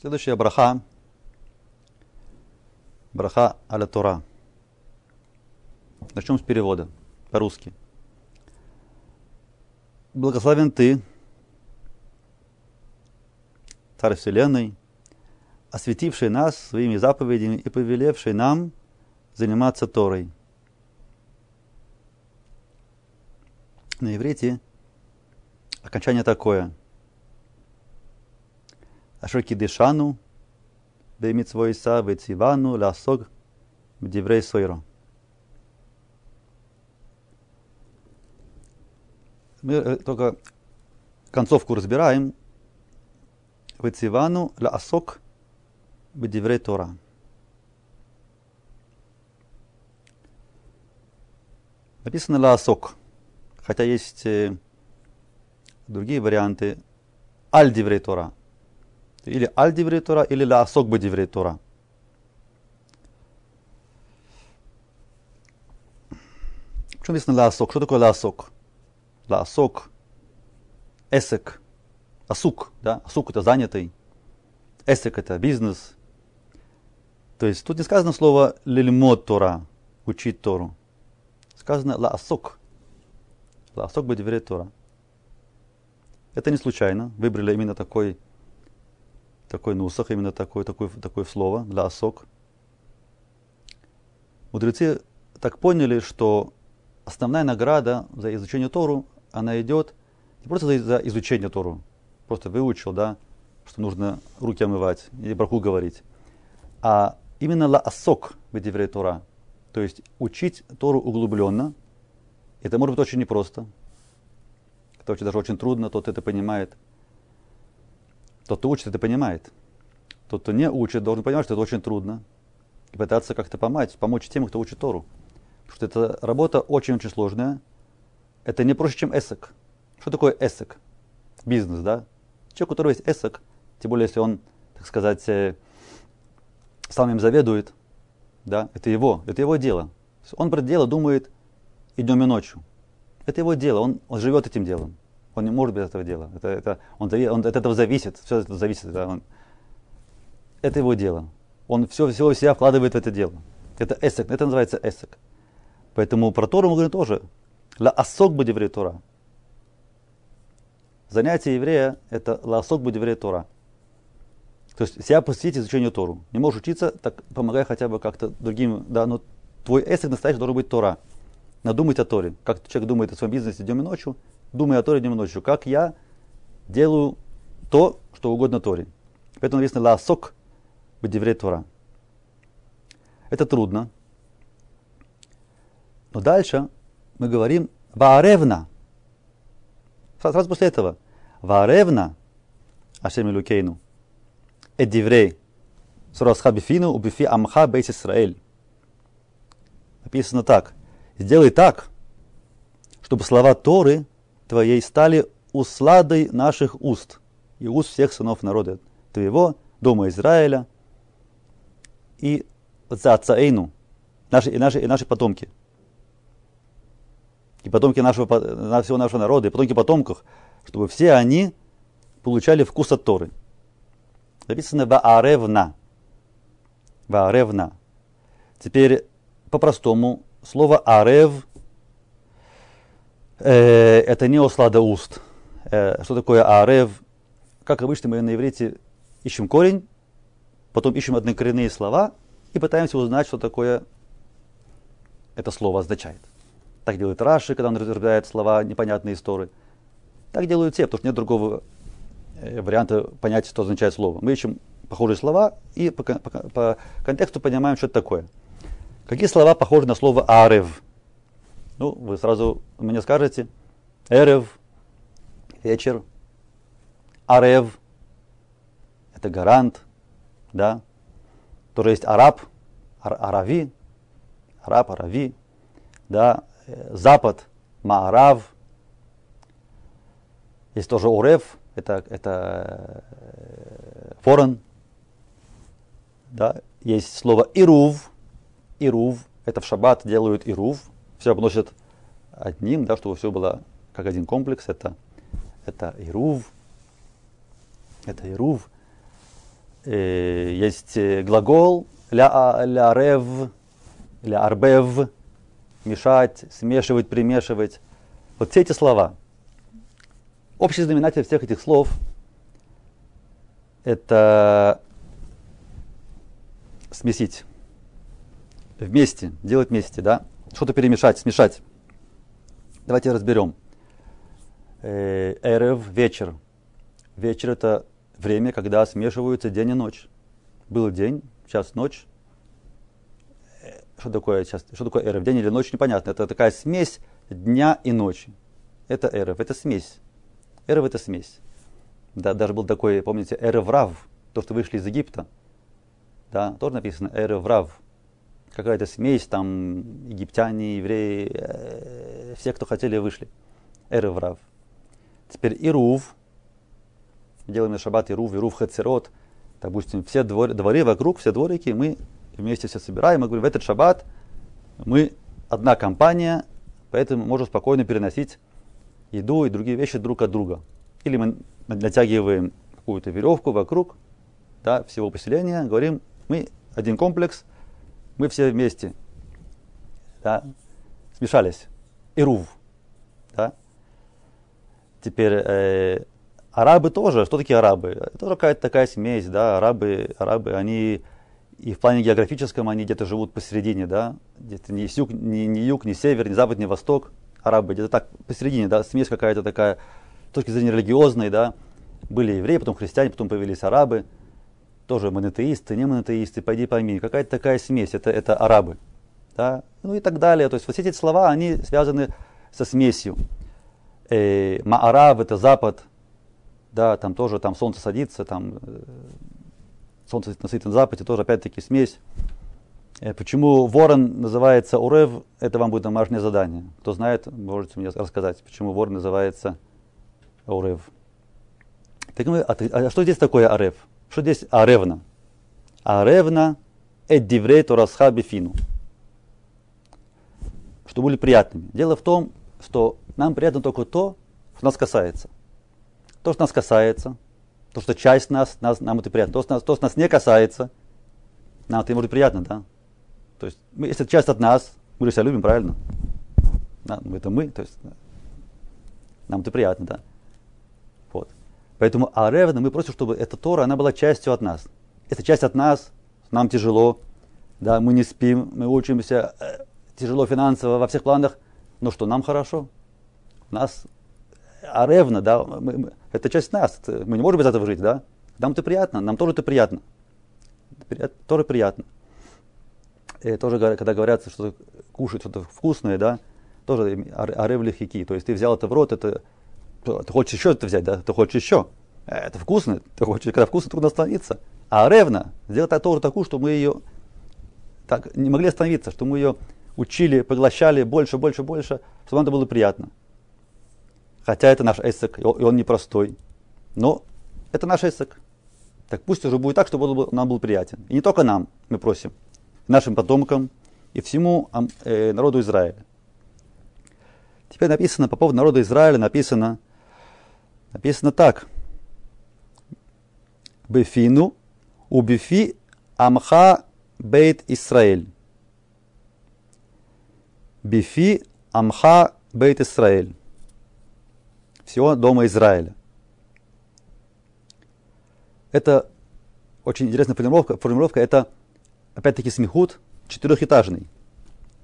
Следующая браха. Браха аля Тора. Начнем с перевода по-русски. Благословен ты, Царь Вселенной, осветивший нас своими заповедями и повелевший нам заниматься Торой. На иврите окончание такое. Ашер кидешану, бемитсвойса, вецивану, ласог, бдиврей сойро. Мы только концовку разбираем. Вецивану, ласок, бдиврей Тора. Написано ласок, хотя есть другие варианты. Аль-диврей Тора. Или аль-диврей Тора, или ласок бы диврей Тора. Почему написано ласок? Что такое ласок? Ласок. Эсек. Асук. Да? Асук это занятый. Эсек это бизнес. То есть тут не сказано слово лильмот Тора, учить Тору. Сказано лаасок. Лаасок бы диврей Тора. Это не случайно. Выбрали именно такой, такой нусах, именно такое, такое, такое слово для осок. Мудрецы так поняли, что основная награда за изучение Тору, она идет не просто за, изучение Тору, просто выучил, да, что нужно руки омывать или браху говорить, а именно ла асок в Тора, то есть учить Тору углубленно. Это может быть очень непросто, это очень, даже очень трудно, тот это понимает. Тот, кто учит, это понимает. Тот, кто не учит, должен понимать, что это очень трудно. И пытаться как-то помочь, помочь тем, кто учит Тору. Потому что эта работа очень-очень сложная. Это не проще, чем эсек. Что такое эсек? Бизнес, да? Человек, у которого есть эсек, тем более, если он, так сказать, э, сам им заведует, да, это его, это его дело. Он про дело думает и днем, и ночью. Это его дело, он, он живет этим делом. Он не может без этого дела. Это, это, он, он от этого зависит, все это зависит. Да, он, это его дело. Он все, все себя вкладывает в это дело. Это эсек, это называется эсек. Поэтому про Тору мы говорим тоже. Ла асок будет Тора. Занятие еврея – это ла асок будет Тора. То есть себя посвятить изучению Тору. Не можешь учиться, так помогай хотя бы как-то другим. Да, но твой эсек настоящий должен быть Тора надумать о Торе. Как человек думает о своем бизнесе днем и ночью, думай о Торе днем и ночью. Как я делаю то, что угодно Торе. Поэтому написано «Ласок бедевре Тора». Это трудно. Но дальше мы говорим «Вааревна». Сразу после этого. «Вааревна» Ашем Илюкейну. Эдиврей. Сурасха бифину убифи амха бейс Исраэль. Написано так. Сделай так, чтобы слова Торы твоей стали усладой наших уст и уст всех сынов народа твоего, дома Израиля и за отца Эйну, наши, и, наши, и наши потомки. И потомки нашего, на всего нашего народа, и потомки потомков, чтобы все они получали вкус от Торы. Написано Вааревна. Вааревна. Теперь по-простому слово арев э, это не ослада уст. Э, что такое арев? Как обычно мы на иврите ищем корень, потом ищем однокоренные слова и пытаемся узнать, что такое это слово означает. Так делает Раши, когда он разбирает слова непонятные истории. Так делают все, потому что нет другого э, варианта понять, что означает слово. Мы ищем похожие слова и по, по, по контексту понимаем, что это такое. Какие слова похожи на слово арев? Ну, вы сразу мне скажете. Эрев, вечер. Арев, это гарант, да. Тоже есть араб, ар арави, араб, арави, да. Запад, маарав. Есть тоже орев, это, это форен, да. Есть слово ирув, Ирув, это в шаббат делают Ирув, все обносят одним, да, чтобы все было как один комплекс, это, это Ирув, это Ирув. э, есть э, глагол ля, ля рев, ля арбев, мешать, смешивать, примешивать. Вот все эти слова. Общий знаменатель всех этих слов – это смесить вместе, делать вместе, да? Что-то перемешать, смешать. Давайте разберем. Э, эрев – вечер. Вечер – это время, когда смешиваются день и ночь. Был день, сейчас ночь. Э, что такое сейчас? Что такое эрев? День или ночь? Непонятно. Это такая смесь дня и ночи. Это эрев, это смесь. Эрев это смесь. Да, даже был такой, помните, эрев рав, то, что вышли из Египта. Да, тоже написано эрев рав. Какая-то смесь, там египтяне, евреи, э, все, кто хотели, вышли. Эрев рав. Теперь Ирув, делаем на шаббат Ирув, Ирув Хацерот, допустим, все двор, дворы вокруг, все дворики, мы вместе все собираем, мы говорим, в этот шаббат мы одна компания, поэтому можем спокойно переносить еду и другие вещи друг от друга. Или мы натягиваем какую-то веревку вокруг да, всего поселения, говорим, мы один комплекс, мы все вместе да, смешались. Ирув. Да? Теперь э, арабы тоже. Что такие арабы? Это какая-то такая смесь, да. Арабы, арабы, они и в плане географическом они где-то живут посередине, да. Где-то ни юг, ни, ни юг, ни север, ни запад, ни восток. Арабы где-то так посередине, да. Смесь какая-то такая с точки зрения религиозной, да. Были евреи, потом христиане, потом появились арабы. Тоже монотеисты, не монотеисты, пойди пойми. Какая-то такая смесь, это, это арабы. Да? Ну и так далее. То есть все эти слова, они связаны со смесью э, Маарав это запад, да, там тоже там солнце садится, там э, солнце на западе, тоже опять-таки смесь. Э, почему ворон называется Урев, это вам будет домашнее задание. Кто знает, можете мне рассказать, почему ворон называется Урев. Так мы, а, а что здесь такое Арев? Что здесь Аревна? Аревна эддиврей торасха бифину. Что были приятными. Дело в том, что нам приятно только то, что нас касается. То, что нас касается, то, что часть нас, нас нам это приятно. То, что нас, то, что нас не касается, нам это может приятно, да? То есть, мы, если это часть от нас, мы себя любим, правильно? Да, ну, это мы, то есть, нам это приятно, да. Поэтому Аревна, мы просим, чтобы эта Тора, она была частью от нас. Это часть от нас, нам тяжело, да, мы не спим, мы учимся э, тяжело финансово во всех планах, но что, нам хорошо? Нас аревна, да, мы, мы, это часть нас, мы не можем без этого жить, да? Нам это приятно, нам тоже это приятно. Тоже приятно. И тоже, когда говорят, что кушать что-то вкусное, да, тоже аревли хики. То есть ты взял это в рот, это ты хочешь еще это взять, да, ты хочешь еще. Это вкусно, ты хочешь, когда вкусно, трудно остановиться. А аревна сделать тоже такую, что мы ее так не могли остановиться, что мы ее учили, поглощали больше, больше, больше, чтобы это было приятно. Хотя это наш эсек, и он непростой. Но это наш эсек. Так пусть уже будет так, чтобы он нам был приятен. И не только нам, мы просим, нашим потомкам и всему э, народу Израиля. Теперь написано по поводу народа Израиля, написано, написано так. Бефину убифи амха бейт Исраэль. Бифи Амха Бейт Исраэль. Всего дома Израиля. Это очень интересная формулировка. формулировка это, опять-таки, смехут четырехэтажный.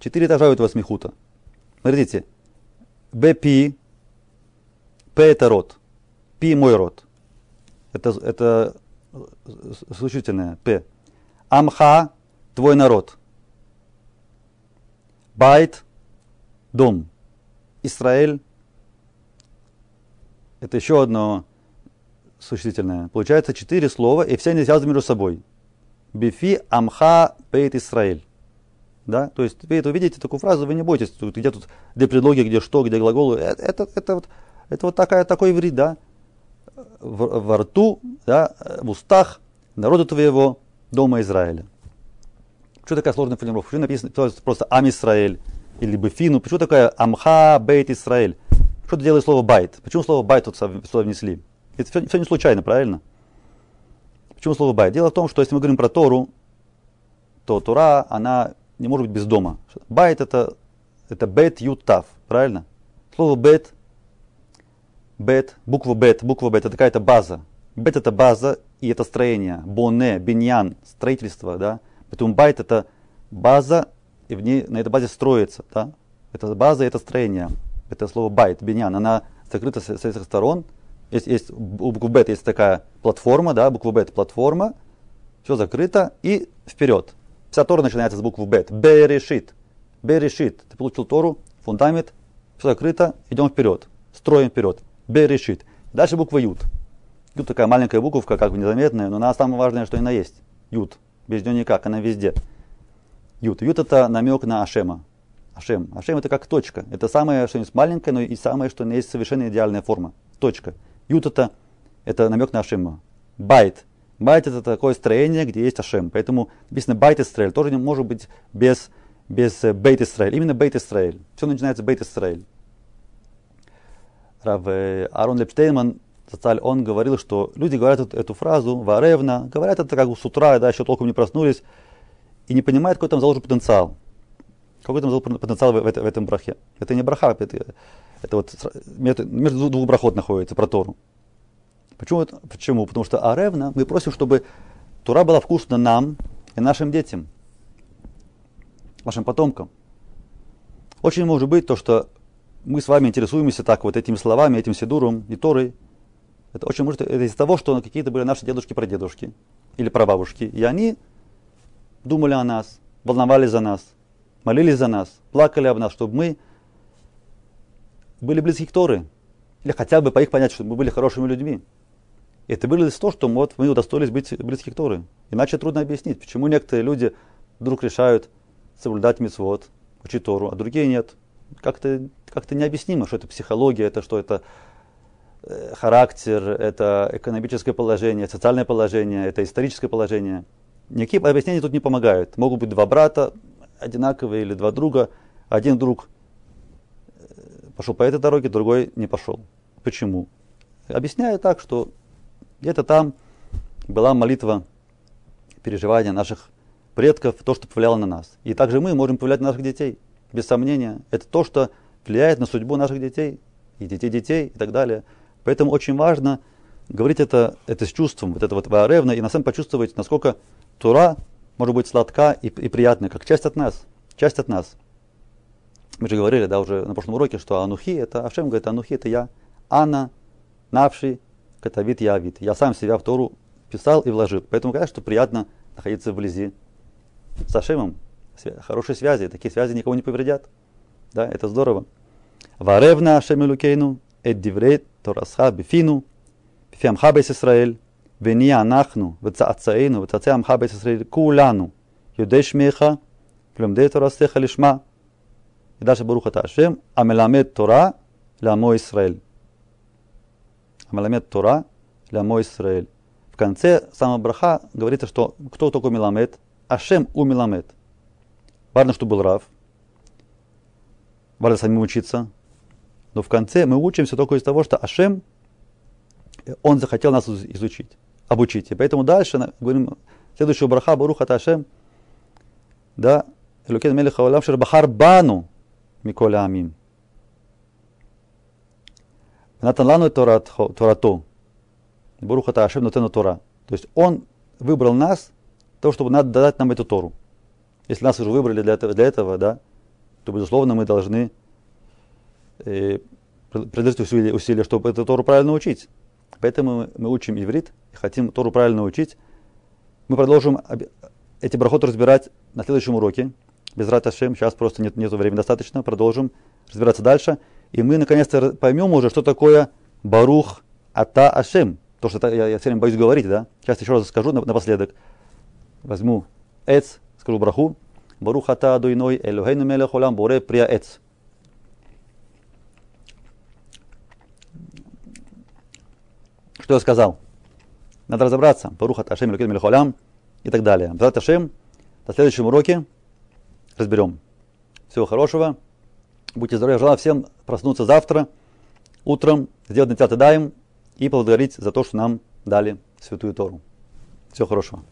Четыре этажа у этого смехута. Смотрите. בפי, פה это рот. פי мой рот. Это, это существительное פה. עמך твой народ. בית – дом. ישראל – это еще одно существительное. Получается четыре слова, и все они связаны между собой. בפי עמך בית ישראל. Да? То есть вы это увидите, такую фразу, вы не бойтесь, тут, где тут, где предлоги, где что, где глаголы. Это, это, это, вот, это вот такая, такой иврит, да? В, во рту, да, в устах народа твоего, дома Израиля. Что такая сложная формулировка? Почему написано просто עם ישראל или בפינו? Почему такая עמך בית ישראל? Что ты делаешь слово בית? Почему слово בית тут слово внесли? Это все, все не случайно, правильно? Почему слово בית? Дело в том, что если мы говорим про Тору, то Тора, она не может быть без дома. בית это, это בית, יוד, תו, правильно? Слово בית, בית, буква בית, буква בית, это какая-то база. בית это база и это строение. בונה, בניין, строительство, да. Поэтому בית это база, и в ней, на этой базе строится, да. Это база, это строение. Это слово בית, בניין, она закрыта с, с этих сторон. Есть, есть, у буквы бет есть такая платформа, да, буква бет платформа, все закрыто и вперед. Вся Тора начинается с буквы бет. Берешит. Берешит. Ты получил Тору, фундамент, все закрыто, идем вперед. Строим вперед. Берешит. Дальше буква Ют. Ют такая маленькая буковка, как бы незаметная, но она самое важное, что она есть. Ют. Без нее никак, она везде. Ют. Ют это намек на Ашема. השם. השם это как точка. Это самое что-нибудь маленькое, но и самое, что есть совершенно идеальная форма. Точка. יוד это, это намек на Ашема. בית. בית это такое строение, где есть השם. Поэтому написано בית ישראל. Тоже не может быть без, без בית ישראל. Именно בית ישראל. Все начинается בית ישראל. Рав э, Арон Лейб Штейнман, он говорил, что люди говорят эту, эту фразу, והערב נא, говорят это как бы с утра, да, еще толком не проснулись, и не понимают, какой там заложен потенциал. Какой там заложен потенциал в, в, в этом брахе. Это не браха, это, это вот между, двух брахот находится, про Тору. Почему? Почему? Потому что аревна, мы просим, чтобы Тура была вкусна нам и нашим детям, нашим потомкам. Очень может быть то, что мы с вами интересуемся так вот этими словами, этим сидуром и Торой. Это очень может это из-за того, что какие-то были наши дедушки-прадедушки или прабабушки, и они думали о нас, волновались за нас, молились за нас, плакали об нас, чтобы мы были близки к Торы, или хотя бы по их понять, чтобы мы были хорошими людьми. И это вылилось в то, что вот мы удостоились быть близки к Торы. Иначе трудно объяснить, почему некоторые люди вдруг решают соблюдать мецвод, учить Тору, а другие нет. Как-то как необъяснимо, что это психология, это что это э, характер, это экономическое положение, социальное положение, это историческое положение. Никакие объяснения тут не помогают. Могут быть два брата одинаковые или два друга. Один друг э, пошел по этой дороге, другой не пошел. Почему? Объясняю так, что где-то там была молитва, переживания наших предков, то, что повлияло на нас. И также мы можем повлиять на наших детей. Без сомнения. Это то, что влияет на судьбу наших детей, и детей детей, и так далее. Поэтому очень важно говорить это, это с чувством, вот это вот вааревно, и на самом почувствовать, насколько Тура может быть сладка и, и приятна, как часть от нас. Часть от нас. Мы же говорили, да, уже на прошлом уроке, что Анухи, это Ашем говорит, Анухи это я. Анна, Навши, Катавит Явит. Я сам себя в Тору писал и вложил. Поэтому, конечно, что приятно находиться вблизи с Ашемом хорошие связи, такие связи никого не повредят. Да, это здорово. Варевна Ашемилукейну, Эддиврей, Торасха, Бифину, Бифиамха Бейс Исраэль, Вения Анахну, Вецаацаину, Вецаацеамха Бейс Исраэль, Кулану, Юдеш Меха, Плюмдей Торастеха Лишма, и дальше Баруха Ташем, амеламет Тора, ламо Исраэль. амеламет Тора, ламо Исраэль. В конце самого браха говорится, что кто такой Меламед? Ашем у Меламед. Важно, что был Рав. Важно самим учиться. Но в конце мы учимся только из того, что Ашем, он захотел нас изучить, обучить. И поэтому дальше говорим, следующего браха Баруха Ашем, да, Элукен Мелеха Олам Шербахар Бану Миколя Амим. Натан лану Торату. Баруха Ашем Нотену Тора. То есть он выбрал нас, того, чтобы надо дать нам эту Тору. Если нас уже выбрали для этого, для этого да, то, безусловно, мы должны э, приложить усилия, усилия, чтобы эту Тору правильно учить. Поэтому мы, учим иврит и хотим Тору правильно учить. Мы продолжим эти брахоты разбирать на следующем уроке. Без рад Сейчас просто нет, нет времени достаточно. Продолжим разбираться дальше. И мы наконец-то поймем уже, что такое Барух Ата Ашем. То, что я, я все время боюсь говорить, да? Сейчас еще раз скажу напоследок. Возьму Эц, скажу браху. Барух Ата Адуиной Элохейну Мелех Олам Боре Прия Эц. Что я сказал? Надо разобраться. Барух Ата Ашем Элохейну Мелех и так далее. Барух Ашем. На следующем уроке разберем. Всего хорошего. Будьте здоровы. Желаю всем проснуться завтра утром, сделать на даем и поблагодарить за то, что нам дали Святую Тору. Всего хорошего.